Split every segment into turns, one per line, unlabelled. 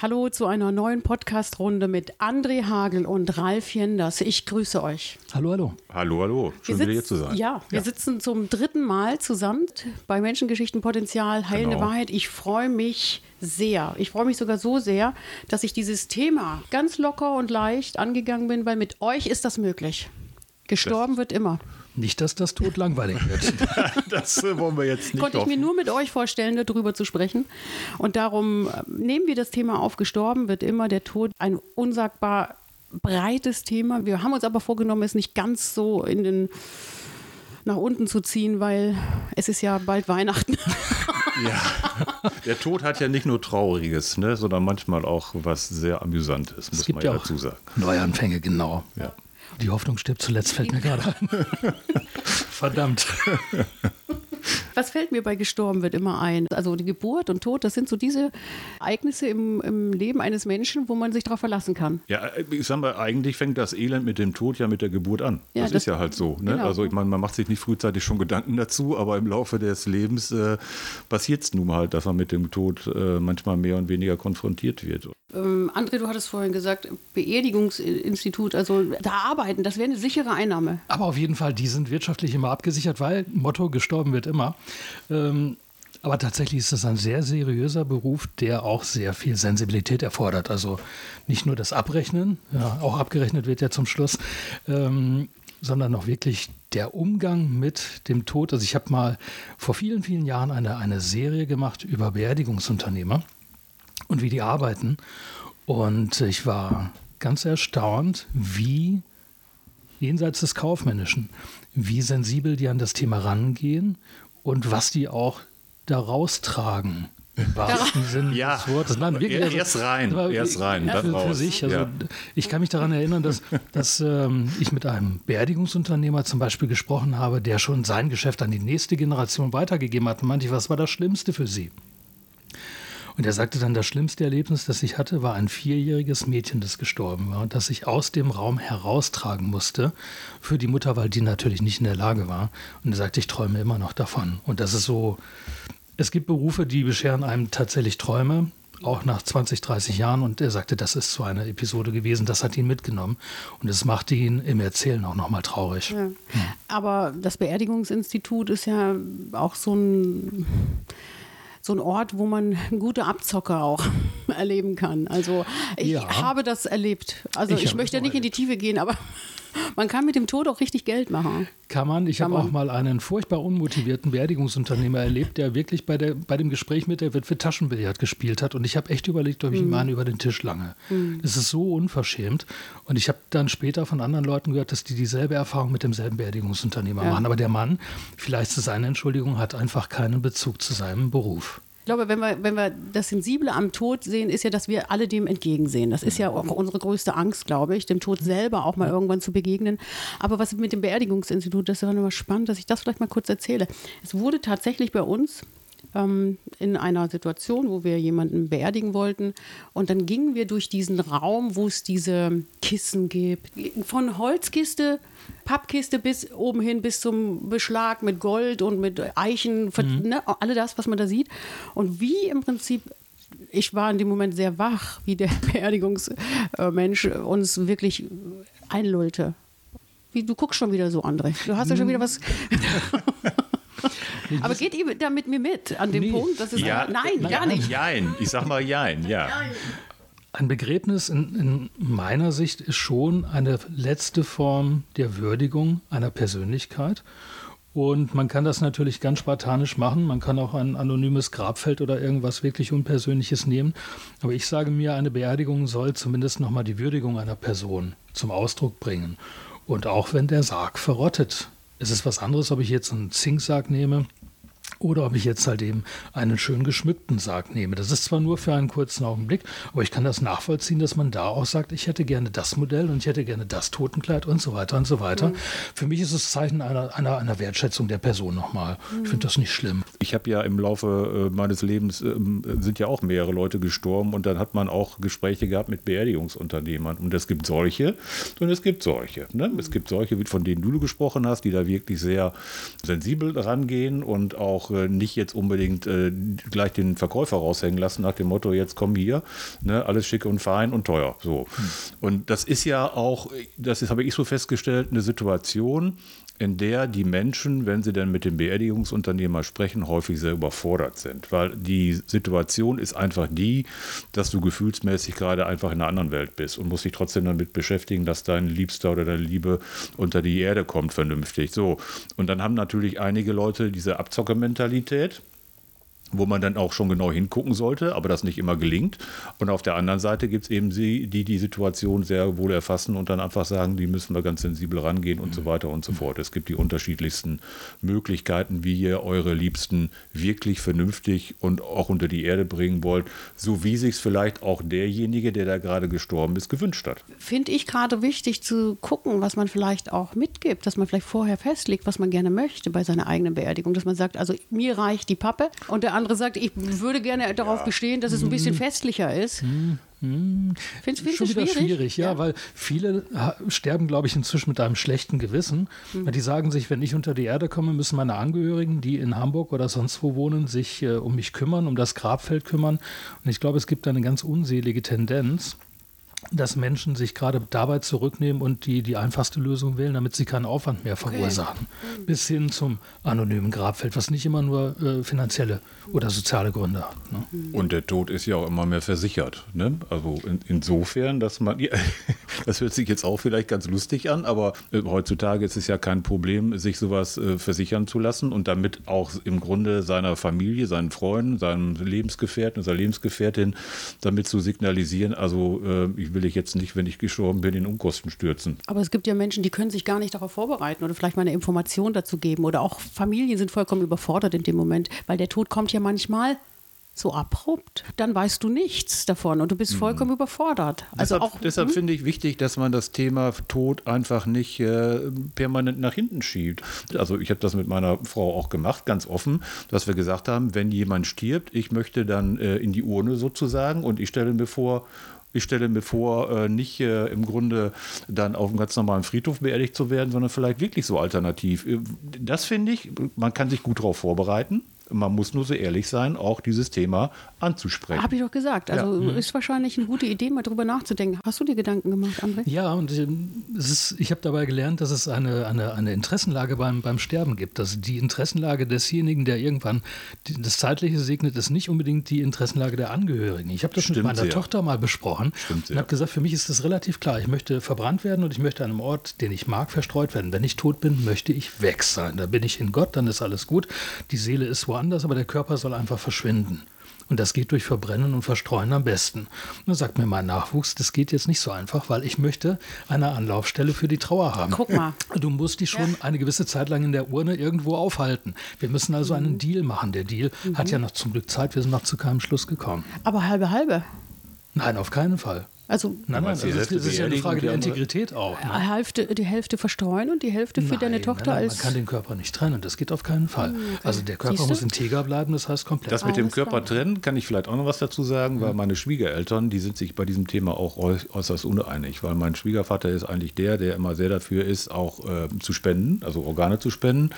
Hallo zu einer neuen Podcast-Runde mit André Hagel und Ralf Jenders. Ich grüße euch.
Hallo, hallo.
Hallo, hallo. Schön wieder hier zu sein.
Ja, wir ja. sitzen zum dritten Mal zusammen bei Menschengeschichten Potenzial, Heilende genau. Wahrheit. Ich freue mich sehr. Ich freue mich sogar so sehr, dass ich dieses Thema ganz locker und leicht angegangen bin, weil mit euch ist das möglich. Gestorben das wird immer.
Nicht, dass das Tod langweilig wird.
das äh, wollen wir jetzt nicht.
Konnte
hoffen.
ich mir nur mit euch vorstellen, darüber zu sprechen. Und darum äh, nehmen wir das Thema auf. Gestorben wird immer der Tod. Ein unsagbar breites Thema. Wir haben uns aber vorgenommen, es nicht ganz so in den nach unten zu ziehen, weil es ist ja bald Weihnachten.
ja, der Tod hat ja nicht nur Trauriges, ne, sondern manchmal auch was sehr Amüsantes,
muss man ja dazu sagen. Neuanfänge, genau. Ja. Die Hoffnung stirbt zuletzt, fällt mir gerade ein. Verdammt.
Was fällt mir bei gestorben wird immer ein? Also die Geburt und Tod, das sind so diese Ereignisse im, im Leben eines Menschen, wo man sich darauf verlassen kann.
Ja, ich sag mal, eigentlich fängt das Elend mit dem Tod ja mit der Geburt an. Ja, das, das, ist ja halt so. Ne? Genau. Also ich meine, man macht sich nicht frühzeitig schon Gedanken dazu, aber im Laufe des Lebens äh, passiert es nun halt, dass man mit dem Tod äh, manchmal mehr und weniger konfrontiert wird.
Ähm, André, du hattest vorhin gesagt, Beerdigungsinstitut, also da arbeiten, das wäre eine sichere Einnahme.
Aber auf jeden Fall, die sind wirtschaftlich immer abgesichert, weil Motto, gestorben wird immer. Ähm, aber tatsächlich ist es ein sehr seriöser Beruf, der auch sehr viel Sensibilität erfordert. Also nicht nur das Abrechnen, ja, auch abgerechnet wird ja zum Schluss, ähm, sondern auch wirklich der Umgang mit dem Tod. Also ich habe mal vor vielen, vielen Jahren eine, eine Serie gemacht über Beerdigungsunternehmer und wie die arbeiten. Und ich war ganz erstaunt, wie jenseits des Kaufmännischen, wie sensibel die an das Thema rangehen und was die auch daraus tragen. Im wahrsten Sinne
ja. des Wortes. Nein, wirklich, also,
erst rein, erst rein, dann für, raus. Für sich, also ja. Ich kann mich daran erinnern, dass, dass ähm, ich mit einem Beerdigungsunternehmer zum Beispiel gesprochen habe, der schon sein Geschäft an die nächste Generation weitergegeben hat. Und meinte ich, was war das Schlimmste für Sie? Und er sagte dann, das schlimmste Erlebnis, das ich hatte, war ein vierjähriges Mädchen, das gestorben war und das ich aus dem Raum heraustragen musste für die Mutter, weil die natürlich nicht in der Lage war. Und er sagte, ich träume immer noch davon. Und das ist so, es gibt Berufe, die bescheren einem tatsächlich Träume, auch nach 20, 30 Jahren. Und er sagte, das ist so eine Episode gewesen, das hat ihn mitgenommen. Und es machte ihn im Erzählen auch nochmal traurig. Ja.
Aber das Beerdigungsinstitut ist ja auch so ein so ein Ort, wo man gute Abzocker auch erleben kann. Also ich ja. habe das erlebt. Also ich, ich möchte nicht erlebt. in die Tiefe gehen, aber man kann mit dem Tod auch richtig Geld machen.
Kann man. Ich habe auch mal einen furchtbar unmotivierten Beerdigungsunternehmer erlebt, der wirklich bei, der, bei dem Gespräch mit der Witwe Taschenbillard gespielt hat. Und ich habe echt überlegt, ob ich mhm. ihn über den Tisch lange. Mhm. Das ist so unverschämt. Und ich habe dann später von anderen Leuten gehört, dass die dieselbe Erfahrung mit demselben Beerdigungsunternehmer ja. machen. Aber der Mann, vielleicht ist es eine Entschuldigung, hat einfach keinen Bezug zu seinem Beruf
glaube, wenn wir, wenn wir das Sensible am Tod sehen, ist ja, dass wir alle dem entgegensehen. Das ist ja auch unsere größte Angst, glaube ich, dem Tod selber auch mal irgendwann zu begegnen. Aber was mit dem Beerdigungsinstitut, das ist ja immer spannend, dass ich das vielleicht mal kurz erzähle. Es wurde tatsächlich bei uns ähm, in einer Situation, wo wir jemanden beerdigen wollten. Und dann gingen wir durch diesen Raum, wo es diese Kissen gibt. Von Holzkiste Pappkiste bis oben hin bis zum Beschlag mit Gold und mit Eichen, mhm. ne, alle das, was man da sieht. Und wie im Prinzip ich war in dem Moment sehr wach, wie der Beerdigungsmensch uns wirklich einlullte. Wie, du guckst schon wieder so, André. Du hast ja schon wieder was. Aber geht ihr da mit mir mit an dem nee. Punkt?
Das ist ja, nein, nein, gar nicht. Jein. Ich sag mal Jein, ja.
Ein Begräbnis in, in, meiner Sicht ist schon eine letzte Form der Würdigung einer Persönlichkeit. Und man kann das natürlich ganz spartanisch machen. Man kann auch ein anonymes Grabfeld oder irgendwas wirklich Unpersönliches nehmen. Aber ich sage mir, eine Beerdigung soll zumindest nochmal die Würdigung einer Person zum Ausdruck bringen. Und auch wenn der Sarg verrottet. Es ist was anderes, ob ich jetzt einen Zinksarg nehme oder ob ich jetzt halt eben einen schön geschmückten Sarg nehme. Das ist zwar nur für einen kurzen Augenblick, aber ich kann das nachvollziehen, dass man da auch sagt, ich hätte gerne das Modell und ich hätte gerne das Totenkleid und so weiter und so weiter. Mhm. Für mich ist es Zeichen einer, einer, einer Wertschätzung der Person nochmal. Mhm. Ich finde das nicht schlimm.
Ich habe ja im Laufe äh, meines Lebens äh, sind ja auch mehrere Leute gestorben und dann hat man auch Gespräche gehabt mit Beerdigungsunternehmern. Und es gibt solche und es gibt solche. Ne? Es gibt solche, von denen du gesprochen hast, die da wirklich sehr sensibel rangehen und auch äh, nicht jetzt unbedingt äh, gleich den Verkäufer raushängen lassen nach dem Motto, jetzt komm hier, ne, alles schick und fein und teuer. So. Hm. Und das ist ja auch, das habe ich so festgestellt, eine Situation, in der die Menschen, wenn sie dann mit dem Beerdigungsunternehmer sprechen, häufig sehr überfordert sind. Weil die Situation ist einfach die, dass du gefühlsmäßig gerade einfach in einer anderen Welt bist und musst dich trotzdem damit beschäftigen, dass dein Liebster oder deine Liebe unter die Erde kommt vernünftig. So. Und dann haben natürlich einige Leute diese Abzockermentalität wo man dann auch schon genau hingucken sollte, aber das nicht immer gelingt. Und auf der anderen Seite gibt es eben sie, die die Situation sehr wohl erfassen und dann einfach sagen, die müssen wir ganz sensibel rangehen und so weiter und so fort. Es gibt die unterschiedlichsten Möglichkeiten, wie ihr eure Liebsten wirklich vernünftig und auch unter die Erde bringen wollt, so wie sich es vielleicht auch derjenige, der da gerade gestorben ist, gewünscht hat.
Finde ich gerade wichtig zu gucken, was man vielleicht auch mitgibt, dass man vielleicht vorher festlegt, was man gerne möchte bei seiner eigenen Beerdigung, dass man sagt, also mir reicht die Pappe und der andere sagt, ich würde gerne darauf bestehen, dass es ein bisschen festlicher ist. Hm.
Hm. Findest Schon wieder schwierig, schwierig ja, ja, weil viele sterben, glaube ich, inzwischen mit einem schlechten Gewissen. Hm. Die sagen sich, wenn ich unter die Erde komme, müssen meine Angehörigen, die in Hamburg oder sonst wo wohnen, sich äh, um mich kümmern, um das Grabfeld kümmern. Und ich glaube, es gibt eine ganz unselige Tendenz dass Menschen sich gerade dabei zurücknehmen und die, die einfachste Lösung wählen, damit sie keinen Aufwand mehr verursachen. Okay. Bis hin zum anonymen Grabfeld, was nicht immer nur äh, finanzielle oder soziale Gründe hat. Ne?
Und der Tod ist ja auch immer mehr versichert. Ne? Also in, insofern, dass man, ja, das hört sich jetzt auch vielleicht ganz lustig an, aber äh, heutzutage ist es ja kein Problem, sich sowas äh, versichern zu lassen und damit auch im Grunde seiner Familie, seinen Freunden, seinem Lebensgefährten, seiner Lebensgefährtin damit zu signalisieren, also äh, ich will ich jetzt nicht, wenn ich gestorben bin, in Unkosten stürzen.
Aber es gibt ja Menschen, die können sich gar nicht darauf vorbereiten oder vielleicht mal eine Information dazu geben oder auch Familien sind vollkommen überfordert in dem Moment, weil der Tod kommt ja manchmal so abrupt, dann weißt du nichts davon und du bist mhm. vollkommen mhm. überfordert.
Also deshalb, auch, deshalb hm? finde ich wichtig, dass man das Thema Tod einfach nicht äh, permanent nach hinten schiebt. Also ich habe das mit meiner Frau auch gemacht, ganz offen, dass wir gesagt haben, wenn jemand stirbt, ich möchte dann äh, in die Urne sozusagen und ich stelle mir vor, ich stelle mir vor, äh, nicht äh, im Grunde dann auf einem ganz normalen Friedhof beerdigt zu werden, sondern vielleicht wirklich so alternativ. Äh, das finde ich, man kann sich gut darauf vorbereiten. Man muss nur so ehrlich sein, auch dieses Thema anzusprechen.
Habe ich doch gesagt. Also ja. ist wahrscheinlich eine gute Idee, mal drüber nachzudenken. Hast du dir Gedanken gemacht, André?
Ja, und ähm, ist, ich habe dabei gelernt, dass es eine, eine, eine Interessenlage beim, beim Sterben gibt. Also die Interessenlage desjenigen, der irgendwann das Zeitliche segnet, ist nicht unbedingt die Interessenlage der Angehörigen. Ich habe das Stimmt mit meiner sehr. Tochter mal besprochen Stimmt und habe gesagt, für mich ist das relativ klar. Ich möchte verbrannt werden und ich möchte an einem Ort, den ich mag, verstreut werden. Wenn ich tot bin, möchte ich weg sein. Da bin ich in Gott, dann ist alles gut. Die Seele ist woanders, aber der Körper soll einfach verschwinden. Und das geht durch Verbrennen und Verstreuen am besten. Und da sagt mir mein Nachwuchs, das geht jetzt nicht so einfach, weil ich möchte eine Anlaufstelle für die Trauer haben.
Guck mal.
Du musst die schon ja. eine gewisse Zeit lang in der Urne irgendwo aufhalten. Wir müssen also mhm. einen Deal machen. Der Deal mhm. hat ja noch zum Glück Zeit, wir sind noch zu keinem Schluss gekommen.
Aber halbe halbe.
Nein, auf keinen Fall.
Also,
nein, nein, das, ist, das ist ja eine Frage der Integrität auch.
Ne? Die, Hälfte, die Hälfte verstreuen und die Hälfte für nein, deine Tochter
nein,
als.
Man kann den Körper nicht trennen, das geht auf keinen Fall. Okay. Also der Körper muss integer bleiben, das heißt komplett.
Das mit dem Körper trennen kann ich vielleicht auch noch was dazu sagen, weil meine Schwiegereltern, die sind sich bei diesem Thema auch äußerst uneinig, weil mein Schwiegervater ist eigentlich der, der immer sehr dafür ist, auch äh, zu spenden, also Organe zu spenden.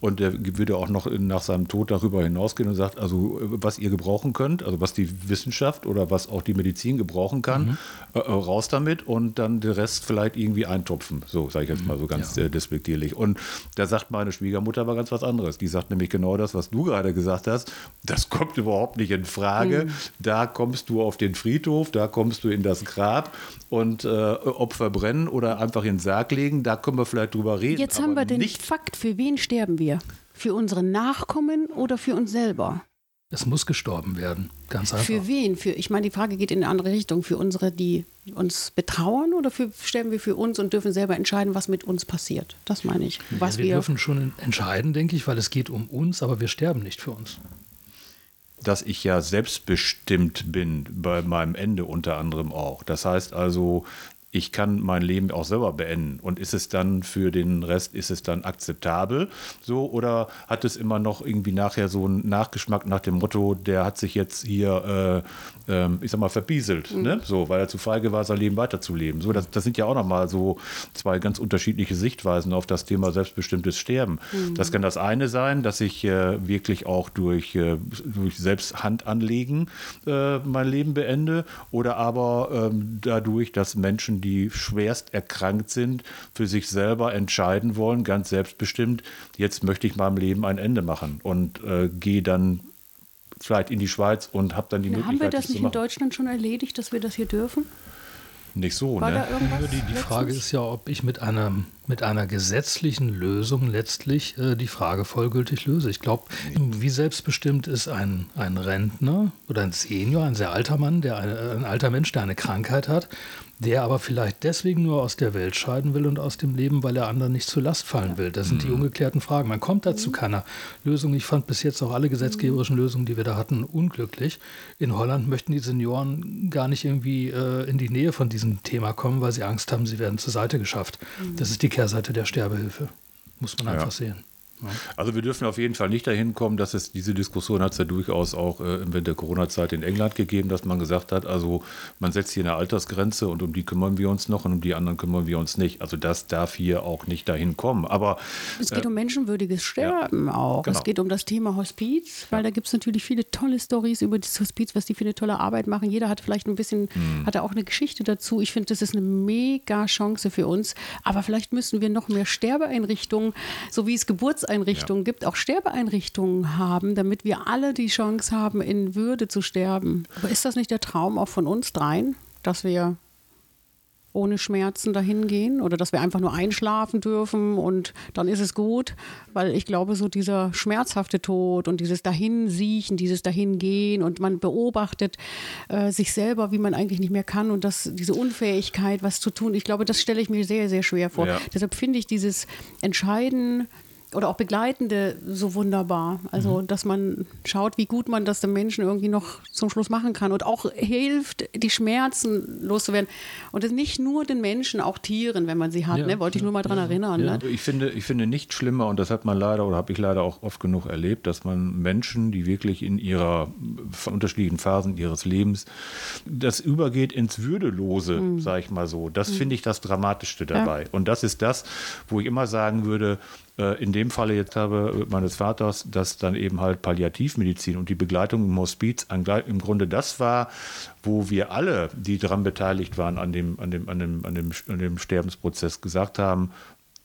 Und der würde auch noch nach seinem Tod darüber hinausgehen und sagt, also was ihr gebrauchen könnt, also was die Wissenschaft oder was auch die Medizin gebrauchen kann, mhm äh, raus damit und dann den Rest vielleicht irgendwie eintopfen. So, sage ich jetzt mal so ganz ja. äh, despektierlich. Und da sagt meine Schwiegermutter aber ganz was anderes. Die sagt nämlich genau das, was du gerade gesagt hast. Das kommt überhaupt nicht in Frage. Mhm. Da kommst du auf den Friedhof, da kommst du in das Grab und äh, ob verbrennen oder einfach in den Sarg legen, da können wir vielleicht drüber reden.
Jetzt haben wir den Fakt, für wen sterben wir? Für unsere Nachkommen oder für uns selber?
Es muss gestorben werden, ganz einfach.
Für wen? Für, ich meine, die Frage geht in eine andere Richtung. Für unsere, die uns betrauern oder für, sterben wir für uns und dürfen selber entscheiden, was mit uns passiert? Das meine ich.
Was ja, wir, wir dürfen schon entscheiden, denke ich, weil es geht um uns, aber wir sterben nicht für uns.
Dass ich ja selbstbestimmt bin bei meinem Ende unter anderem auch. Das heißt also, ich kann mein Leben auch selber beenden. Und ist es dann für den Rest, ist es dann akzeptabel so oder hat es immer noch irgendwie nachher so einen Nachgeschmack nach dem Motto, der hat sich jetzt hier, äh, äh, ich sag mal, verpieselt, mhm. ne? so, weil er zu feige war, sein Leben weiterzuleben. So, das, das sind ja auch nochmal so zwei ganz unterschiedliche Sichtweisen auf das Thema selbstbestimmtes Sterben. Mhm. Das kann das eine sein, dass ich äh, wirklich auch durch, äh, durch selbst Hand anlegen äh, mein Leben beende oder aber ähm, dadurch, dass Menschen die schwerst erkrankt sind, für sich selber entscheiden wollen, ganz selbstbestimmt, jetzt möchte ich meinem Leben ein Ende machen und äh, gehe dann vielleicht in die Schweiz und habe dann die ja, Möglichkeit.
Haben wir das nicht in Deutschland schon erledigt, dass wir das hier dürfen?
Nicht so,
War
ne?
Die, die Frage ist ja, ob ich mit einer, mit einer gesetzlichen Lösung letztlich äh, die Frage vollgültig löse. Ich glaube, wie selbstbestimmt ist ein, ein Rentner oder ein Senior, ein sehr alter Mann, der ein alter Mensch, der eine Krankheit hat, der aber vielleicht deswegen nur aus der Welt scheiden will und aus dem Leben, weil er anderen nicht zur Last fallen will. Das sind die ungeklärten Fragen. Man kommt dazu mhm. keiner Lösung. Ich fand bis jetzt auch alle gesetzgeberischen Lösungen, die wir da hatten, unglücklich. In Holland möchten die Senioren gar nicht irgendwie äh, in die Nähe von diesem Thema kommen, weil sie Angst haben, sie werden zur Seite geschafft. Das ist die Kehrseite der Sterbehilfe. Muss man einfach ja. sehen.
Also wir dürfen auf jeden Fall nicht dahin kommen, dass es diese Diskussion hat es ja durchaus auch äh, während der Corona-Zeit in England gegeben, dass man gesagt hat, also man setzt hier eine Altersgrenze und um die kümmern wir uns noch und um die anderen kümmern wir uns nicht. Also das darf hier auch nicht dahin kommen. Aber
es geht äh, um menschenwürdiges Sterben ja, auch. Genau. Es geht um das Thema Hospiz, weil da gibt es natürlich viele tolle Stories über das Hospiz, was die für eine tolle Arbeit machen. Jeder hat vielleicht ein bisschen, hm. hat auch eine Geschichte dazu. Ich finde, das ist eine mega Chance für uns. Aber vielleicht müssen wir noch mehr Sterbeeinrichtungen, so wie es Geburts Geburtseinrichtungen ja. gibt, auch Sterbeeinrichtungen haben, damit wir alle die Chance haben, in Würde zu sterben. Aber ist das nicht der Traum auch von uns dreien, dass wir ohne Schmerzen dahin gehen oder dass wir einfach nur einschlafen dürfen und dann ist es gut, weil ich glaube, so dieser schmerzhafte Tod und dieses Dahinsiechen, dieses Dahingehen und man beobachtet äh, sich selber, wie man eigentlich nicht mehr kann und das, diese Unfähigkeit, was zu tun, ich glaube, das stelle ich mir sehr, sehr schwer vor. Ja. Deshalb finde ich dieses Entscheiden, oder auch Begleitende so wunderbar. Also, mhm. dass man schaut, wie gut man das dem Menschen irgendwie noch zum Schluss machen kann und auch hilft, die Schmerzen loszuwerden. Und das nicht nur den Menschen, auch Tieren, wenn man sie hat. Ja, ne? Wollte ich nur mal daran ja, erinnern. Ja.
Ne? Ich, finde, ich finde nicht schlimmer, und das hat man leider oder habe ich leider auch oft genug erlebt, dass man Menschen, die wirklich in ihrer von unterschiedlichen Phasen ihres Lebens das übergeht ins Würdelose, mhm. sage ich mal so. Das mhm. finde ich das Dramatischste dabei. Und das ist das, wo ich immer sagen würde, in dem Falle jetzt habe meines Vaters, dass dann eben halt Palliativmedizin und die Begleitung im Hospiz im Grunde das war, wo wir alle, die daran beteiligt waren an dem, an dem, an dem, an dem, an dem Sterbensprozess, gesagt haben,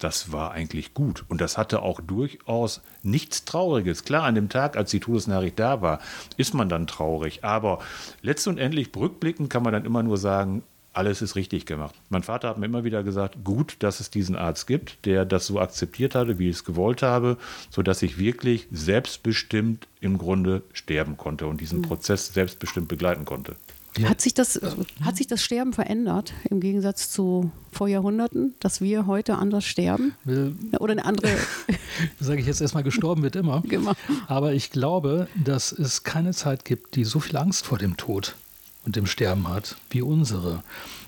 das war eigentlich gut. Und das hatte auch durchaus nichts Trauriges. Klar, an dem Tag, als die Todesnachricht da war, ist man dann traurig. Aber letztendlich rückblickend kann man dann immer nur sagen, alles ist richtig gemacht. Mein Vater hat mir immer wieder gesagt, gut, dass es diesen Arzt gibt, der das so akzeptiert hatte, wie ich es gewollt habe, sodass ich wirklich selbstbestimmt im Grunde sterben konnte und diesen mhm. Prozess selbstbestimmt begleiten konnte.
Ja. Hat, sich das, hat sich das Sterben verändert im Gegensatz zu vor Jahrhunderten, dass wir heute anders sterben? Will, Oder eine andere.
Sage ich jetzt erstmal, gestorben wird immer. Genau. Aber ich glaube, dass es keine Zeit gibt, die so viel Angst vor dem Tod und dem Sterben hat, wie unsere.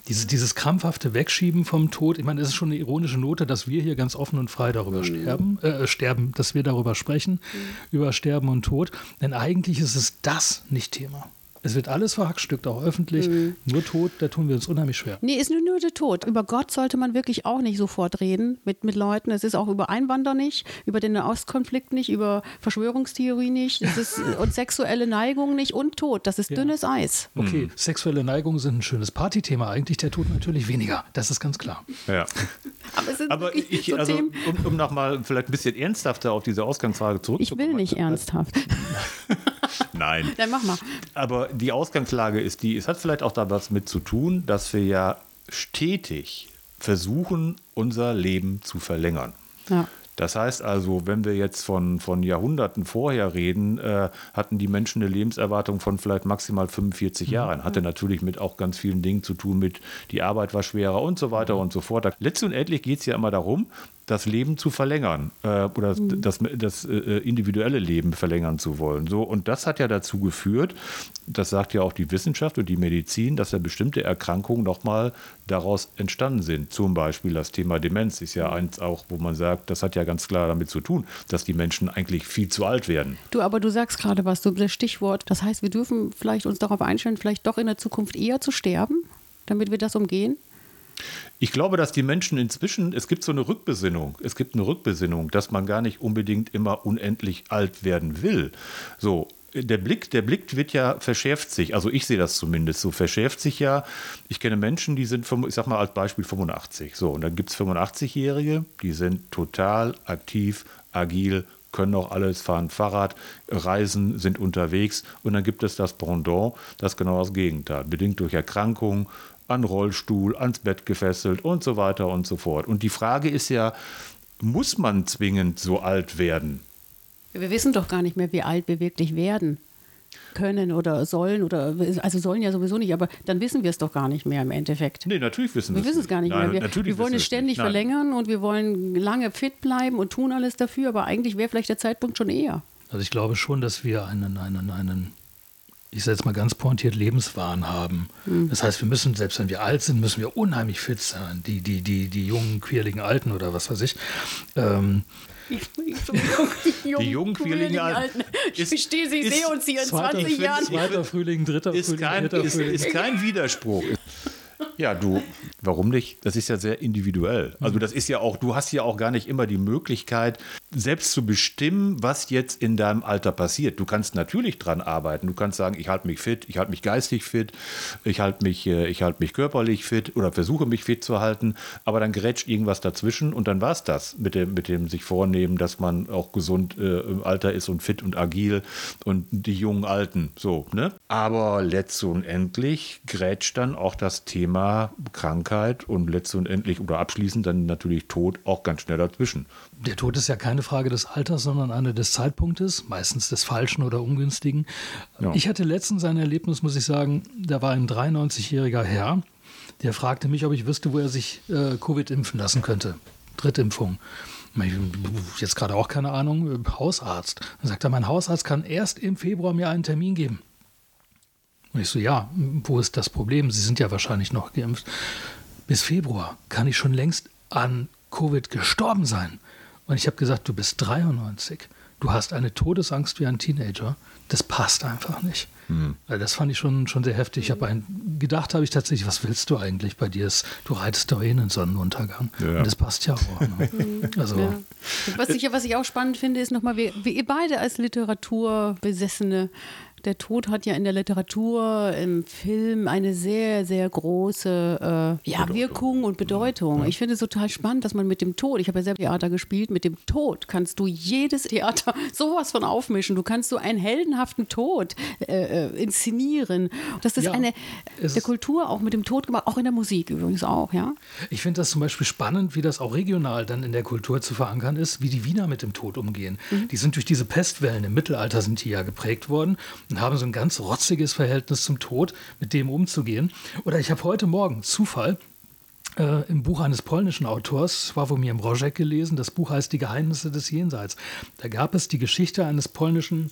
Dieses, dieses krampfhafte Wegschieben vom Tod, ich meine, es ist schon eine ironische Note, dass wir hier ganz offen und frei darüber mhm. sterben, äh, sterben, dass wir darüber sprechen, mhm. über Sterben und Tod. Denn eigentlich ist es das nicht Thema. Es wird alles verhackstückt, auch öffentlich. Mhm. Nur Tod, da tun wir uns unheimlich schwer.
Nee, ist nur, nur der Tod. Über Gott sollte man wirklich auch nicht sofort reden mit, mit Leuten. Es ist auch über Einwanderer nicht, über den Ostkonflikt nicht, über Verschwörungstheorie nicht ist, und sexuelle Neigung nicht und Tod. Das ist ja. dünnes Eis.
Okay, mhm. sexuelle Neigungen sind ein schönes Partythema. Eigentlich der Tod natürlich weniger. Das ist ganz klar.
Ja. Aber, Aber ich, so also, um, um nochmal vielleicht ein bisschen ernsthafter auf diese Ausgangsfrage zurückzukommen.
Ich will nicht ernsthaft.
Nein.
Dann mach mal.
Aber die Ausgangslage ist die, es hat vielleicht auch da was mit zu tun, dass wir ja stetig versuchen, unser Leben zu verlängern. Ja. Das heißt also, wenn wir jetzt von, von Jahrhunderten vorher reden, äh, hatten die Menschen eine Lebenserwartung von vielleicht maximal 45 mhm. Jahren. Hatte natürlich mit auch ganz vielen Dingen zu tun, mit die Arbeit war schwerer und so weiter und so fort. Letztendlich geht es ja immer darum, das Leben zu verlängern äh, oder mhm. das, das äh, individuelle Leben verlängern zu wollen. So, und das hat ja dazu geführt, das sagt ja auch die Wissenschaft und die Medizin, dass ja bestimmte Erkrankungen nochmal daraus entstanden sind. Zum Beispiel das Thema Demenz ist ja eins auch, wo man sagt, das hat ja ganz klar damit zu tun, dass die Menschen eigentlich viel zu alt werden.
Du, aber du sagst gerade was, so das Stichwort. Das heißt, wir dürfen vielleicht uns darauf einstellen, vielleicht doch in der Zukunft eher zu sterben, damit wir das umgehen?
Ich glaube, dass die Menschen inzwischen, es gibt so eine Rückbesinnung, es gibt eine Rückbesinnung, dass man gar nicht unbedingt immer unendlich alt werden will. So, der Blick, der Blick wird ja verschärft sich, also ich sehe das zumindest so, verschärft sich ja. Ich kenne Menschen, die sind, ich sag mal als Beispiel 85. So, und dann gibt es 85-Jährige, die sind total aktiv, agil, können auch alles fahren, Fahrrad, reisen, sind unterwegs. Und dann gibt es das Pendant, das genau das Gegenteil, bedingt durch Erkrankungen, an Rollstuhl, ans Bett gefesselt und so weiter und so fort. Und die Frage ist ja, muss man zwingend so alt werden?
Wir wissen doch gar nicht mehr, wie alt wir wirklich werden können oder sollen oder also sollen ja sowieso nicht, aber dann wissen wir es doch gar nicht mehr im Endeffekt.
Nee, natürlich wissen
wir es. Wir wissen es gar nicht Nein, mehr. Wir, wir wollen es ständig verlängern und wir wollen lange fit bleiben und tun alles dafür, aber eigentlich wäre vielleicht der Zeitpunkt schon eher.
Also ich glaube schon, dass wir einen, einen, einen ich sage jetzt mal ganz pointiert, Lebenswahn haben. Mhm. Das heißt, wir müssen, selbst wenn wir alt sind, müssen wir unheimlich fit sein. Die, die, die, die jungen, quirligen Alten oder was weiß ich. Ähm,
ich, ich, die jungen, die jungen quirligen Alten.
Ich verstehe sie, ich sehe uns hier in 20 Jahren.
Zweiter Frühling, dritter
ist
Frühling,
kein,
dritter
ist,
Frühling.
Ist kein Widerspruch. Ja, du, warum nicht? Das ist ja sehr individuell. Also das ist ja auch, du hast ja auch gar nicht immer die Möglichkeit, selbst zu bestimmen, was jetzt in deinem Alter passiert. Du kannst natürlich dran arbeiten. Du kannst sagen, ich halte mich fit, ich halte mich geistig fit, ich halte mich, äh, ich halte mich körperlich fit oder versuche mich fit zu halten, aber dann grätscht irgendwas dazwischen und dann war es das mit dem, mit dem sich vornehmen, dass man auch gesund äh, im Alter ist und fit und agil und die jungen Alten. So, ne? Aber letztendlich grätscht dann auch das Thema Krankheit und letztendlich oder abschließend dann natürlich Tod auch ganz schnell dazwischen.
Der Tod ist ja keine Frage des Alters, sondern eine des Zeitpunktes, meistens des falschen oder ungünstigen. Ja. Ich hatte letztens ein Erlebnis, muss ich sagen, da war ein 93-jähriger Herr, der fragte mich, ob ich wüsste, wo er sich äh, Covid impfen lassen könnte. Drittimpfung. Jetzt gerade auch keine Ahnung, Hausarzt. Dann sagt er, mein Hausarzt kann erst im Februar mir einen Termin geben. Und ich so, ja, wo ist das Problem? Sie sind ja wahrscheinlich noch geimpft. Bis Februar kann ich schon längst an Covid gestorben sein. Und ich habe gesagt, du bist 93. Du hast eine Todesangst wie ein Teenager. Das passt einfach nicht. Mhm. Das fand ich schon, schon sehr heftig. Ich habe gedacht, habe ich tatsächlich, was willst du eigentlich bei dir? Du reitest doch eh in den Sonnenuntergang. Ja. Und das passt ja auch. Ne?
Also, ja. Was, ich, was ich auch spannend finde, ist nochmal, wie, wie ihr beide als Literaturbesessene der Tod hat ja in der Literatur, im Film eine sehr, sehr große äh, ja, Wirkung und Bedeutung. Ja. Ich finde es total spannend, dass man mit dem Tod, ich habe ja selber Theater gespielt, mit dem Tod kannst du jedes Theater sowas von aufmischen. Du kannst so einen heldenhaften Tod äh, äh inszenieren. Das ist ja, eine der Kultur auch mit dem Tod gemacht, auch in der Musik übrigens auch, ja.
Ich finde das zum Beispiel spannend, wie das auch regional dann in der Kultur zu verankern ist, wie die Wiener mit dem Tod umgehen. Mhm. Die sind durch diese Pestwellen im Mittelalter sind die ja geprägt worden und haben so ein ganz rotziges Verhältnis zum Tod, mit dem umzugehen. Oder ich habe heute Morgen Zufall äh, im Buch eines polnischen Autors, Sławomir Mrożek, gelesen. Das Buch heißt Die Geheimnisse des Jenseits. Da gab es die Geschichte eines polnischen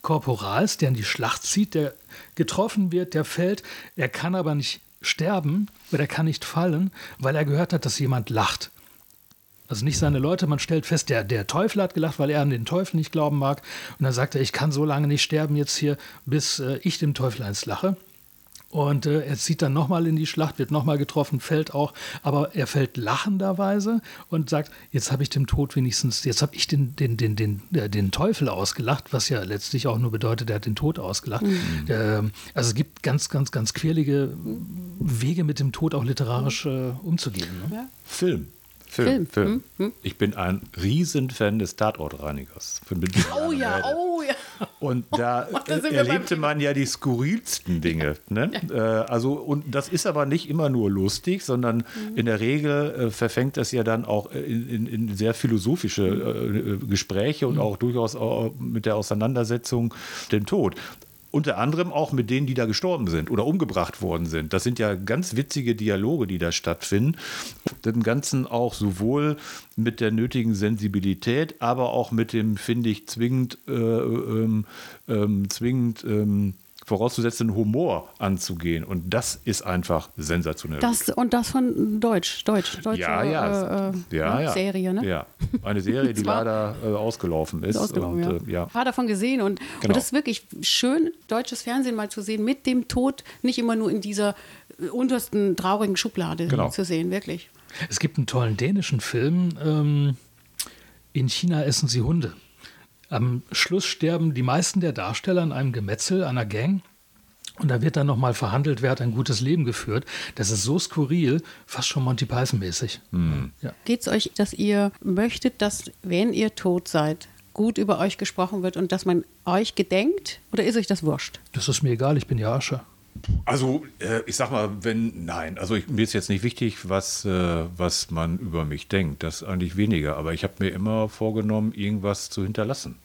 Korporals, der in die Schlacht zieht, der getroffen wird, der fällt. Er kann aber nicht sterben oder er kann nicht fallen, weil er gehört hat, dass jemand lacht. Also nicht seine Leute, man stellt fest, der, der Teufel hat gelacht, weil er an den Teufel nicht glauben mag. Und dann sagt er, ich kann so lange nicht sterben jetzt hier, bis äh, ich dem Teufel eins lache. Und äh, er zieht dann nochmal in die Schlacht, wird nochmal getroffen, fällt auch, aber er fällt lachenderweise und sagt, jetzt habe ich dem Tod wenigstens, jetzt habe ich den, den, den, den, äh, den Teufel ausgelacht, was ja letztlich auch nur bedeutet, er hat den Tod ausgelacht. Mhm. Äh, also es gibt ganz, ganz, ganz quirlige Wege mit dem Tod auch literarisch äh, umzugehen. Ne?
Ja. Film. Film. Film. Film. Hm? Ich bin ein Riesenfan des Tatortreinigers.
Oh ja, oh ja.
Und da erlebte man ja die skurrilsten Dinge. Ne? Ja. Äh, also, und das ist aber nicht immer nur lustig, sondern mhm. in der Regel äh, verfängt das ja dann auch in, in, in sehr philosophische äh, Gespräche und mhm. auch durchaus auch mit der Auseinandersetzung dem Tod. Unter anderem auch mit denen, die da gestorben sind oder umgebracht worden sind. Das sind ja ganz witzige Dialoge, die da stattfinden. Dem Ganzen auch sowohl mit der nötigen Sensibilität, aber auch mit dem, finde ich, zwingend, äh, ähm, ähm, zwingend ähm, vorauszusetzenden Humor anzugehen. Und das ist einfach sensationell.
Das, und das von Deutsch, Deutsch, deutsche
ja, ja. Äh, äh ja, ja.
Serie, ne?
Ja, eine Serie, die leider äh, ausgelaufen ist. Ausgelaufen,
und, ja. Äh, ja. Ich habe davon gesehen und, genau. und das ist wirklich schön, deutsches Fernsehen mal zu sehen, mit dem Tod, nicht immer nur in dieser äh, untersten traurigen Schublade genau. zu sehen, wirklich.
Es gibt einen tollen dänischen Film, ähm, in China essen sie Hunde. Am Schluss sterben die meisten der Darsteller in einem Gemetzel, einer Gang. Und da wird dann nochmal verhandelt, wer hat ein gutes Leben geführt. Das ist so skurril, fast schon Monty Python-mäßig.
Mhm. Ja. Geht es euch, dass ihr möchtet, dass, wenn ihr tot seid, gut über euch gesprochen wird und dass man euch gedenkt? Oder ist euch das wurscht?
Das ist mir egal, ich bin ja Asche.
Also, äh, ich sag mal, wenn, nein, also ich, mir ist jetzt nicht wichtig, was, äh, was man über mich denkt. Das eigentlich weniger. Aber ich habe mir immer vorgenommen, irgendwas zu hinterlassen.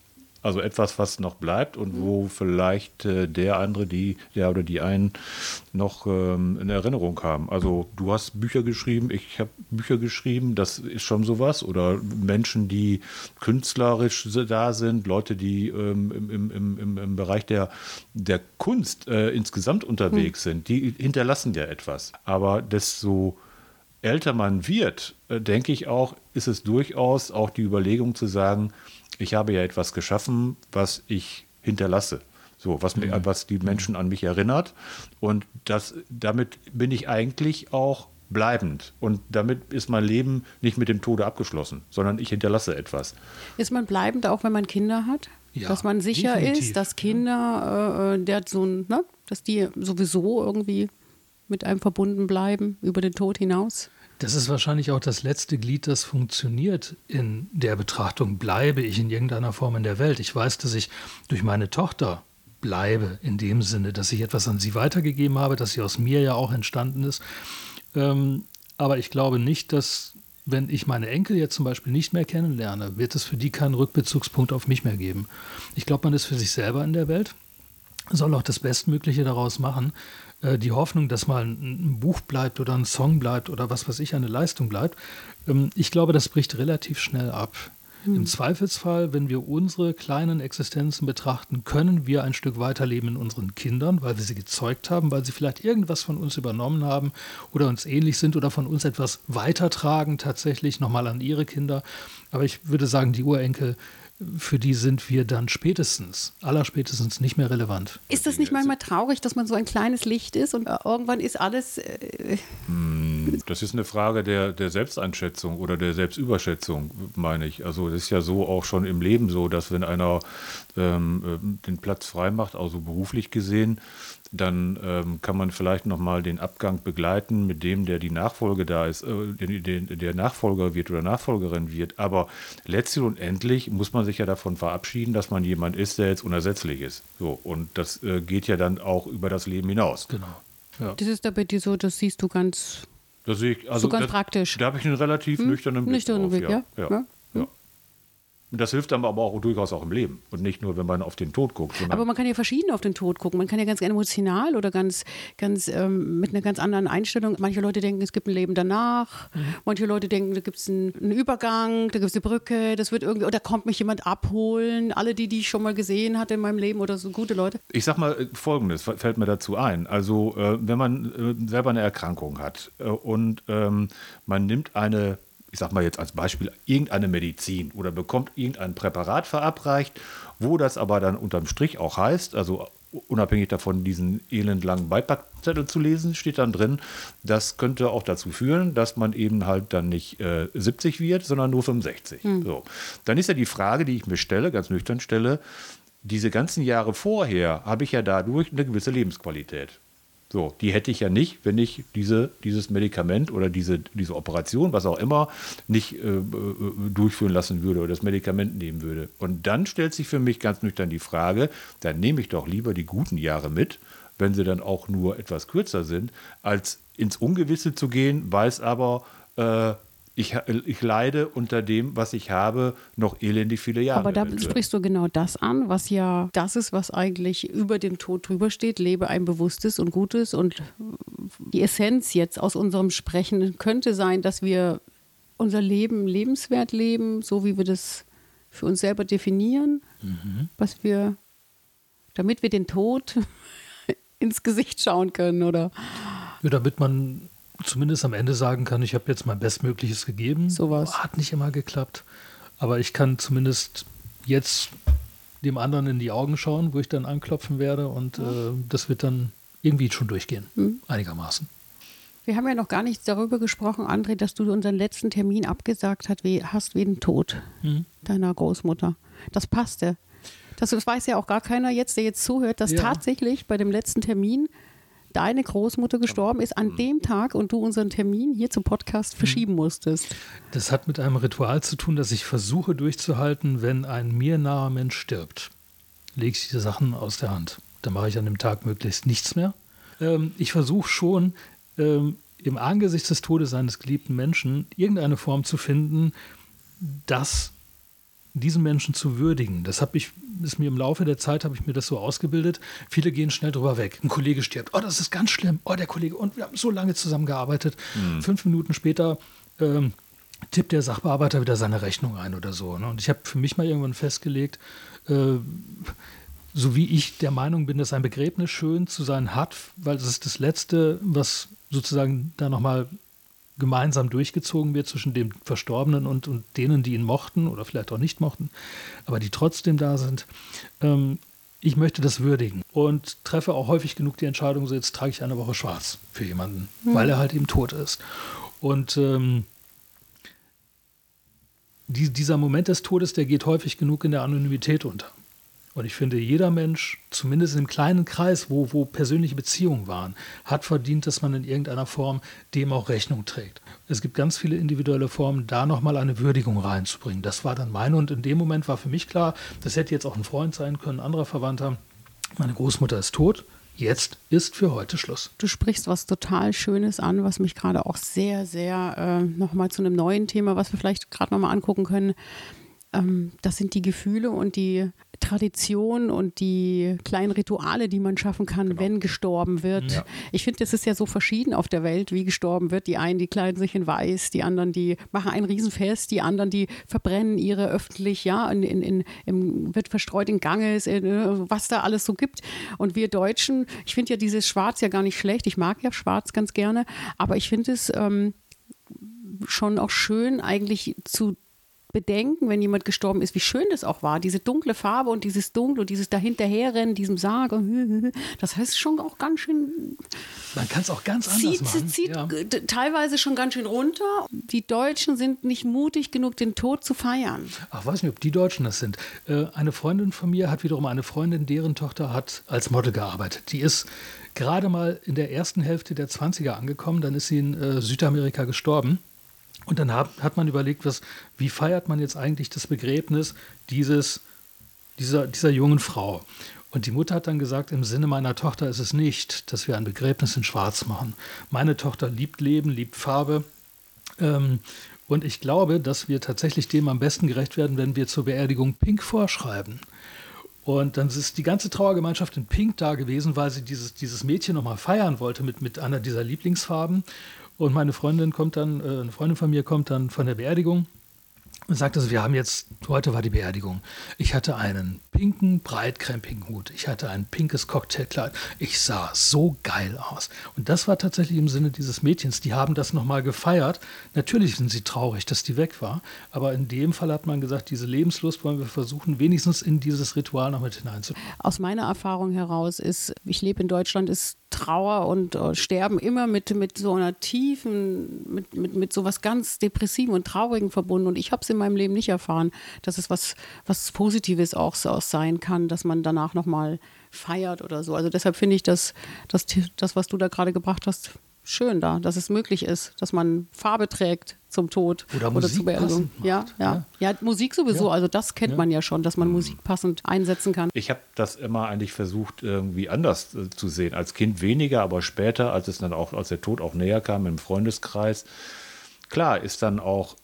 Also etwas, was noch bleibt und wo vielleicht äh, der andere, die, der oder die einen noch ähm, in Erinnerung haben. Also du hast Bücher geschrieben, ich habe Bücher geschrieben, das ist schon sowas. Oder Menschen, die künstlerisch da sind, Leute, die ähm, im, im, im, im Bereich der, der Kunst äh, insgesamt unterwegs hm. sind, die hinterlassen ja etwas. Aber desto älter man wird, äh, denke ich auch, ist es durchaus auch die Überlegung zu sagen, ich habe ja etwas geschaffen, was ich hinterlasse. So, was, mir, mhm. was die Menschen an mich erinnert. Und das, damit bin ich eigentlich auch bleibend. Und damit ist mein Leben nicht mit dem Tode abgeschlossen, sondern ich hinterlasse etwas.
Ist man bleibend, auch wenn man Kinder hat? Ja, dass man sicher definitiv. ist, dass Kinder, äh, der so ne, dass die sowieso irgendwie mit einem verbunden bleiben über den Tod hinaus?
Das ist wahrscheinlich auch das letzte Glied, das funktioniert in der Betrachtung, bleibe ich in irgendeiner Form in der Welt. Ich weiß, dass ich durch meine Tochter bleibe, in dem Sinne, dass ich etwas an sie weitergegeben habe, dass sie aus mir ja auch entstanden ist. Ähm, aber ich glaube nicht, dass, wenn ich meine Enkel jetzt zum Beispiel nicht mehr kennenlerne, wird es für die keinen Rückbezugspunkt auf mich mehr geben. Ich glaube, man ist für sich selber in der Welt, soll auch das Bestmögliche daraus machen. Äh, die Hoffnung, dass mal ein Buch bleibt oder ein Song bleibt oder was weiß ich, eine Leistung bleibt, ähm, ich glaube, das bricht relativ schnell ab. Hm. Im Zweifelsfall, wenn wir unsere kleinen Existenzen betrachten, können wir ein Stück weiterleben in unseren Kindern, weil wir sie gezeugt haben, weil sie vielleicht irgendwas von uns übernommen haben oder uns ähnlich sind oder von uns etwas weitertragen, tatsächlich nochmal an ihre Kinder. Aber ich würde sagen, die Urenkel für die sind wir dann spätestens, allerspätestens nicht mehr relevant.
Ist das nicht manchmal traurig, dass man so ein kleines Licht ist und irgendwann ist alles. Äh
hm, das ist eine Frage der, der Selbsteinschätzung oder der Selbstüberschätzung, meine ich. Also, das ist ja so auch schon im Leben so, dass wenn einer ähm, äh, den Platz frei macht, also beruflich gesehen, dann ähm, kann man vielleicht nochmal den Abgang begleiten, mit dem, der die Nachfolge da ist, äh, der, der Nachfolger wird oder Nachfolgerin wird. Aber letztlich und endlich muss man sich ja davon verabschieden, dass man jemand ist, der jetzt unersetzlich ist. So, und das äh, geht ja dann auch über das Leben hinaus.
Genau.
Ja. Das ist da bei dir so, das siehst du ganz,
das sehe ich, also
so ganz
das,
praktisch.
Da habe ich einen relativ hm? nüchternen Blick
Nüchternen Blick, ja. ja. ja.
Und das hilft dann aber auch durchaus auch im Leben und nicht nur, wenn man auf den Tod guckt.
Aber man kann ja verschieden auf den Tod gucken. Man kann ja ganz emotional oder ganz, ganz ähm, mit einer ganz anderen Einstellung. Manche Leute denken, es gibt ein Leben danach. Mhm. Manche Leute denken, da gibt es einen, einen, Übergang, da gibt es eine Brücke, das wird irgendwie, oder kommt mich jemand abholen. Alle, die, die ich schon mal gesehen hatte in meinem Leben oder so gute Leute.
Ich sag mal äh, Folgendes, fällt mir dazu ein. Also, äh, wenn man äh, selber eine Erkrankung hat äh, und ähm, man nimmt eine ich sag mal jetzt als Beispiel, irgendeine Medizin oder bekommt irgendein Präparat verabreicht, wo das aber dann unterm Strich auch heißt, also unabhängig davon, diesen elendlangen Beipackzettel zu lesen, steht dann drin, das könnte auch dazu führen, dass man eben halt dann nicht äh, 70 wird, sondern nur 65. Hm. So. Dann ist ja die Frage, die ich mir stelle, ganz nüchtern stelle, diese ganzen Jahre vorher habe ich ja dadurch eine gewisse Lebensqualität. So, die hätte ich ja nicht, wenn ich diese, dieses Medikament oder diese, diese Operation, was auch immer, nicht äh, äh, durchführen lassen würde oder das Medikament nehmen würde. Und dann stellt sich für mich ganz nüchtern die Frage, dann nehme ich doch lieber die guten Jahre mit, wenn sie dann auch nur etwas kürzer sind, als ins Ungewisse zu gehen, weiß aber, äh, ich, ich leide unter dem, was ich habe, noch elendig viele Jahre.
Aber da eventuell. sprichst du genau das an, was ja das ist, was eigentlich über dem Tod drüber steht. Lebe ein bewusstes und gutes. Und die Essenz jetzt aus unserem Sprechen könnte sein, dass wir unser Leben lebenswert leben, so wie wir das für uns selber definieren, mhm. was wir, damit wir den Tod ins Gesicht schauen können, oder?
Ja, damit man zumindest am Ende sagen kann, ich habe jetzt mein Bestmögliches gegeben.
Sowas.
Hat nicht immer geklappt. Aber ich kann zumindest jetzt dem anderen in die Augen schauen, wo ich dann anklopfen werde und äh, das wird dann irgendwie schon durchgehen, mhm. einigermaßen.
Wir haben ja noch gar nicht darüber gesprochen, André, dass du unseren letzten Termin abgesagt hast wegen Tod mhm. deiner Großmutter. Das passte. Das, das weiß ja auch gar keiner jetzt, der jetzt zuhört, dass ja. tatsächlich bei dem letzten Termin deine Großmutter gestorben ist an dem Tag und du unseren Termin hier zum Podcast verschieben musstest.
Das hat mit einem Ritual zu tun, das ich versuche durchzuhalten, wenn ein mir naher Mensch stirbt. Lege ich diese Sachen aus der Hand. Dann mache ich an dem Tag möglichst nichts mehr. Ähm, ich versuche schon, ähm, im Angesicht des Todes eines geliebten Menschen irgendeine Form zu finden, dass diesen Menschen zu würdigen. Das habe ich, ist mir im Laufe der Zeit habe ich mir das so ausgebildet. Viele gehen schnell drüber weg. Ein Kollege stirbt. Oh, das ist ganz schlimm. Oh, der Kollege. Und wir haben so lange zusammengearbeitet. Mhm. Fünf Minuten später ähm, tippt der Sachbearbeiter wieder seine Rechnung ein oder so. Ne? Und ich habe für mich mal irgendwann festgelegt, äh, so wie ich der Meinung bin, dass ein Begräbnis schön zu sein hat, weil das ist das Letzte, was sozusagen da nochmal gemeinsam durchgezogen wird zwischen dem Verstorbenen und, und denen, die ihn mochten oder vielleicht auch nicht mochten, aber die trotzdem da sind. Ähm, ich möchte das würdigen und treffe auch häufig genug die Entscheidung, so jetzt trage ich eine Woche schwarz für jemanden, mhm. weil er halt eben tot ist. Und ähm, die, dieser Moment des Todes, der geht häufig genug in der Anonymität unter. Und ich finde, jeder Mensch, zumindest im kleinen Kreis, wo, wo persönliche Beziehungen waren, hat verdient, dass man in irgendeiner Form dem auch Rechnung trägt. Es gibt ganz viele individuelle Formen, da nochmal eine Würdigung reinzubringen. Das war dann meine und in dem Moment war für mich klar, das hätte jetzt auch ein Freund sein können, ein anderer Verwandter. Meine Großmutter ist tot. Jetzt ist für heute Schluss.
Du sprichst was total Schönes an, was mich gerade auch sehr, sehr äh, nochmal zu einem neuen Thema, was wir vielleicht gerade nochmal angucken können. Ähm, das sind die Gefühle und die Tradition und die kleinen Rituale, die man schaffen kann, genau. wenn gestorben wird. Ja. Ich finde, es ist ja so verschieden auf der Welt, wie gestorben wird. Die einen, die kleiden sich in weiß, die anderen, die machen ein Riesenfest, die anderen, die verbrennen ihre öffentlich, ja, in, in, in, im, wird verstreut in Ganges, äh, was da alles so gibt. Und wir Deutschen, ich finde ja dieses Schwarz ja gar nicht schlecht. Ich mag ja Schwarz ganz gerne, aber ich finde es ähm, schon auch schön, eigentlich zu bedenken, wenn jemand gestorben ist, wie schön das auch war. Diese dunkle Farbe und dieses Dunkel und dieses dahinterherrennen, diesem Sarg. Das heißt schon auch ganz schön.
Man kann es auch ganz anders zieht, machen.
Zieht ja. teilweise schon ganz schön runter. Die Deutschen sind nicht mutig genug, den Tod zu feiern.
Ach, weiß nicht, ob die Deutschen das sind. Äh, eine Freundin von mir hat wiederum eine Freundin, deren Tochter hat als Model gearbeitet. Die ist gerade mal in der ersten Hälfte der 20er angekommen. Dann ist sie in äh, Südamerika gestorben. Und dann hat, hat man überlegt, was, wie feiert man jetzt eigentlich das Begräbnis dieses, dieser, dieser jungen Frau? Und die Mutter hat dann gesagt, im Sinne meiner Tochter ist es nicht, dass wir ein Begräbnis in Schwarz machen. Meine Tochter liebt Leben, liebt Farbe. Ähm, und ich glaube, dass wir tatsächlich dem am besten gerecht werden, wenn wir zur Beerdigung Pink vorschreiben. Und dann ist die ganze Trauergemeinschaft in Pink da gewesen, weil sie dieses, dieses Mädchen nochmal feiern wollte mit, mit einer dieser Lieblingsfarben. Und meine Freundin kommt dann, äh, eine Freundin von mir kommt dann von der Beerdigung und sagt also, wir haben jetzt, heute war die Beerdigung. Ich hatte einen pinken, breitkrempigen Hut. Ich hatte ein pinkes Cocktailkleid. Ich sah so geil aus. Und das war tatsächlich im Sinne dieses Mädchens. Die haben das nochmal gefeiert. Natürlich sind sie traurig, dass die weg war. Aber in dem Fall hat man gesagt, diese Lebenslust wollen wir versuchen, wenigstens in dieses Ritual noch mit hineinzubringen.
Aus meiner Erfahrung heraus ist, ich lebe in Deutschland, ist Trauer und uh, Sterben immer mit, mit so einer tiefen, mit, mit, mit so was ganz Depressiven und Traurigen verbunden. Und ich habe es in meinem Leben nicht erfahren, dass es was, was Positives auch, auch sein kann, dass man danach nochmal feiert oder so. Also deshalb finde ich das, das, das, was du da gerade gebracht hast, schön da, dass es möglich ist, dass man Farbe trägt zum Tod
oder, oder zur Beerdigung.
Ja, ja, ja, ja. Musik sowieso, ja. also das kennt ja. man ja schon, dass man mhm. Musik passend einsetzen kann.
Ich habe das immer eigentlich versucht, irgendwie anders äh, zu sehen. Als Kind weniger, aber später, als es dann auch, als der Tod auch näher kam im Freundeskreis, klar ist dann auch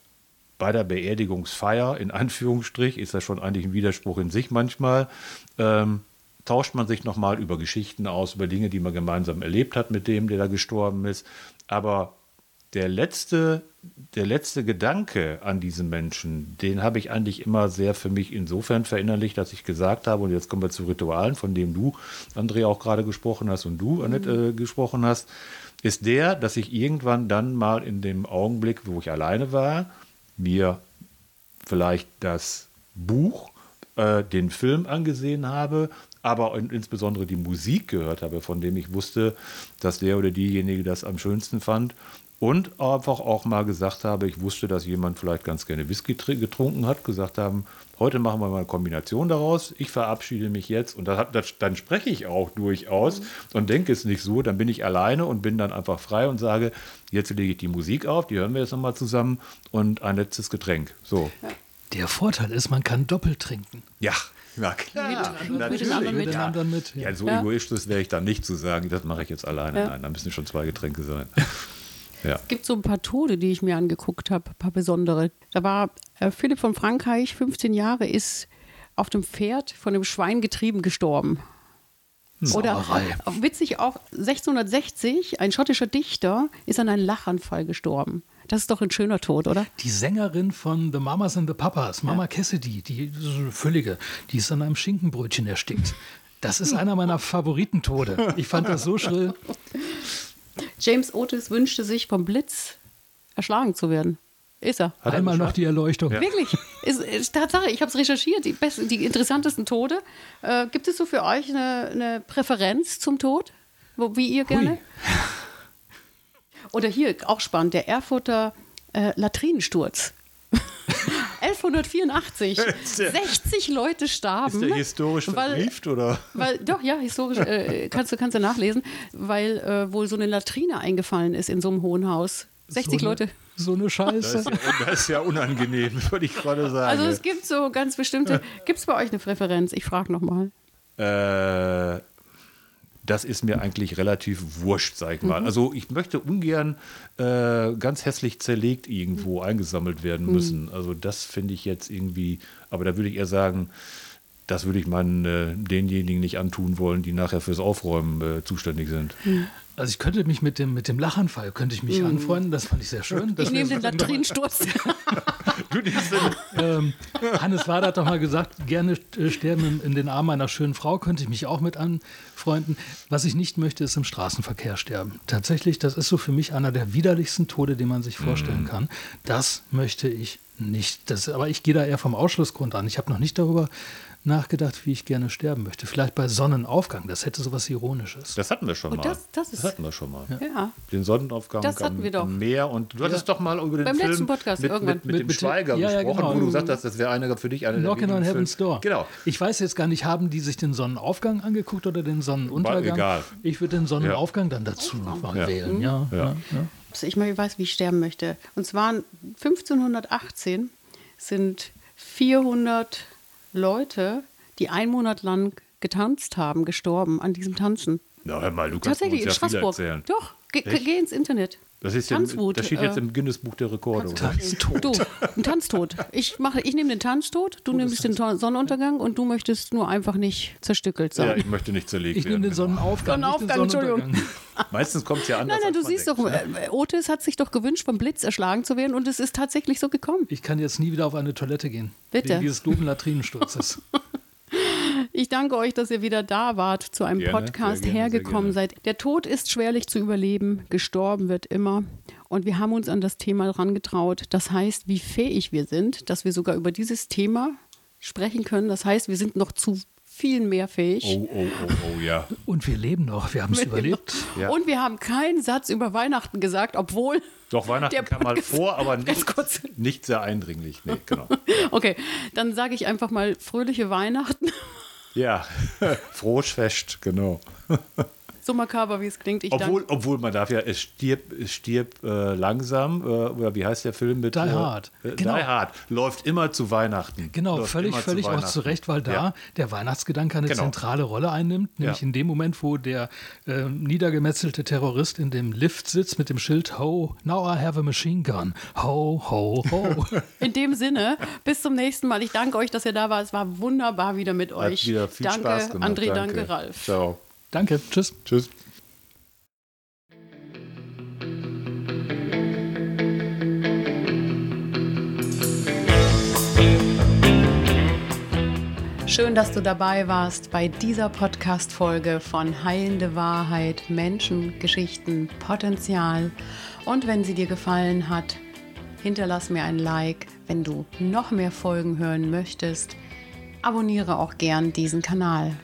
bei der Beerdigungsfeier, in Anführungsstrich, ist das schon eigentlich ein Widerspruch in sich manchmal, ähm, tauscht man sich nochmal über Geschichten aus, über Dinge, die man gemeinsam erlebt hat mit dem, der da gestorben ist. Aber der letzte, der letzte Gedanke an diesen Menschen, den habe ich eigentlich immer sehr für mich insofern verinnerlicht, dass ich gesagt habe, und jetzt kommen wir zu Ritualen, von dem du, André, auch gerade gesprochen hast und du, Annette, mhm. äh, gesprochen hast, ist der, dass ich irgendwann dann mal in dem Augenblick, wo ich alleine war, mir vielleicht das Buch, äh, den Film angesehen habe, aber insbesondere die Musik gehört habe, von dem ich wusste, dass der oder diejenige das am schönsten fand. Und einfach auch mal gesagt habe, ich wusste, dass jemand vielleicht ganz gerne Whisky getrunken hat, gesagt haben, heute machen wir mal eine Kombination daraus, ich verabschiede mich jetzt und das, das, dann spreche ich auch durchaus mhm. und denke es nicht so, dann bin ich alleine und bin dann einfach frei und sage, jetzt lege ich die Musik auf, die hören wir jetzt nochmal zusammen und ein letztes Getränk. So.
Der Vorteil ist, man kann doppelt trinken.
Ja. Na klar, mit, natürlich. Mit, ja. mit. Ja, so ja. egoistisch wäre ich dann nicht zu sagen, das mache ich jetzt alleine. Ja. Nein, da müssen schon zwei Getränke sein.
Ja. Es gibt so ein paar Tode, die ich mir angeguckt habe, ein paar besondere. Da war äh, Philipp von Frankreich, 15 Jahre, ist auf dem Pferd von einem Schwein getrieben gestorben. Sauerei. Oder witzig auch 1660, ein schottischer Dichter ist an einem Lachanfall gestorben. Das ist doch ein schöner Tod, oder?
Die Sängerin von The Mamas and the Papas, Mama ja. Cassidy, die völlige, die ist an einem Schinkenbrötchen erstickt. Das ist einer meiner Favoritentode. Ich fand das so schrill.
James Otis wünschte sich vom Blitz erschlagen zu werden. Ist er.
Hat Einmal noch die Erleuchtung.
Ja. Wirklich. Ist, ist Tatsache, ich habe es recherchiert, die, besten, die interessantesten Tode. Äh, gibt es so für euch eine, eine Präferenz zum Tod? Wo, wie ihr gerne? Hui. Oder hier, auch spannend, der Erfurter äh, Latrinensturz. 1184. 60 Leute starben. Ist
der historisch verbrieft, oder?
Weil, doch, ja, historisch äh, kannst, du, kannst du nachlesen, weil äh, wohl so eine Latrine eingefallen ist in so einem hohen Haus. 60 so Leute.
so eine Scheiße.
Das ist, ja, das ist ja unangenehm, würde ich gerade sagen.
Also es gibt so ganz bestimmte. Gibt es bei euch eine Präferenz? Ich frage nochmal.
Äh, das ist mir eigentlich relativ wurscht, sag ich mal. Mhm. Also ich möchte ungern äh, ganz hässlich zerlegt irgendwo eingesammelt werden mhm. müssen. Mhm. Also das finde ich jetzt irgendwie, aber da würde ich eher sagen, das würde ich meinen äh, denjenigen nicht antun wollen, die nachher fürs Aufräumen äh, zuständig sind. Mhm.
Also ich könnte mich mit dem, mit dem Lachanfall könnte ich mich mm. anfreunden, das fand ich sehr schön.
Ich nehme den Latrinensturz.
ähm, Hannes Wader hat doch mal gesagt, gerne äh, sterben in, den Armen einer schönen Frau, könnte ich mich auch mit anfreunden. Was ich nicht möchte, ist im Straßenverkehr sterben. Tatsächlich, das ist so für mich einer der widerlichsten Tode, den man sich vorstellen mm. kann. Das möchte ich nicht. Das, aber ich gehe da eher vom Ausschlussgrund an. Ich habe noch nicht darüber nachgedacht, wie ich gerne sterben möchte. Vielleicht bei Sonnenaufgang, das hätte sowas Ironisches.
Das hatten wir schon oh, mal.
Das, das,
das, hatten wir schon mal.
Ja.
Den Sonnenaufgang
das hatten wir doch.
Meer. Und du hattest ja. doch mal über den
Beim
Film
letzten Podcast
mit,
irgendwann.
mit, mit, mit dem Schweiger ja, gesprochen, genau. wo du gesagt hast, das wäre einer für dich einer
Knockin' on Heaven's Door.
Genau.
Ich weiß jetzt gar nicht, haben die sich den Sonnenaufgang angeguckt oder den Sonnenuntergang?
War egal.
Ich würde den Sonnenaufgang dann dazu wählen. Ja. Ja.
Also ich mal weiß, wie ich sterben möchte. Und zwar 1518 sind 400 Leute die einen Monat lang getanzt haben, gestorben an diesem Tanzen.
Na, hör mal, du kannst Tatsächlich uns ja in Straßburg. erzählen.
Doch, ge Echt? geh ins Internet.
Das, ist Tanzwut, das steht jetzt äh, im Guinness-Buch der Rekorde.
Tanztod. Du, ein Tanztod. Ich, ich nehme den Tanztod, du nimmst den Sonnenuntergang und du möchtest nur einfach nicht zerstückelt sein.
Ja, ich möchte nicht zerlegt
ich werden. Ich nehme den Sonnenaufgang.
Sonnenaufgang, Entschuldigung.
Meistens kommt es ja anders.
Nein, nein, du siehst denkt. doch, äh, Otis hat sich doch gewünscht, vom Blitz erschlagen zu werden und es ist tatsächlich so gekommen.
Ich kann jetzt nie wieder auf eine Toilette gehen.
Bitte.
Wegen dieses doofen Latrinensturzes.
Ich danke euch, dass ihr wieder da wart, zu einem gerne, Podcast gerne, hergekommen seid. Der Tod ist schwerlich zu überleben, gestorben wird immer. Und wir haben uns an das Thema herangetraut. Das heißt, wie fähig wir sind, dass wir sogar über dieses Thema sprechen können. Das heißt, wir sind noch zu viel mehr fähig.
Oh, oh, oh, oh, ja.
Und wir leben noch, wir haben es überlebt.
Ja. Und wir haben keinen Satz über Weihnachten gesagt, obwohl.
Doch, Weihnachten kam mal vor, aber nicht, nicht sehr eindringlich. Nee, genau.
okay, dann sage ich einfach mal fröhliche Weihnachten.
Ja, Fest, genau
so makaber, wie es klingt.
Ich obwohl, obwohl man darf ja, es stirbt es stirb, äh, langsam, äh, oder wie heißt der Film mit?
Die äh, Hard.
Äh, genau. Die Hard. Läuft immer zu Weihnachten.
Genau, läuft völlig, völlig zu auch zu Recht, weil da ja. der Weihnachtsgedanke eine genau. zentrale Rolle einnimmt. Nämlich ja. in dem Moment, wo der äh, niedergemetzelte Terrorist in dem Lift sitzt mit dem Schild Ho, now I have a machine gun. Ho, ho, ho.
in dem Sinne, bis zum nächsten Mal. Ich danke euch, dass ihr da wart. Es war wunderbar wieder mit euch.
Hat wieder viel
danke,
Spaß gemacht.
André, danke, danke Ralf.
Ciao.
Danke. Tschüss.
Tschüss.
Schön, dass du dabei warst bei dieser Podcast-Folge von Heilende Wahrheit, Menschen, Geschichten, Potenzial. Und wenn sie dir gefallen hat, hinterlass mir ein Like. Wenn du noch mehr Folgen hören möchtest, abonniere auch gern diesen Kanal.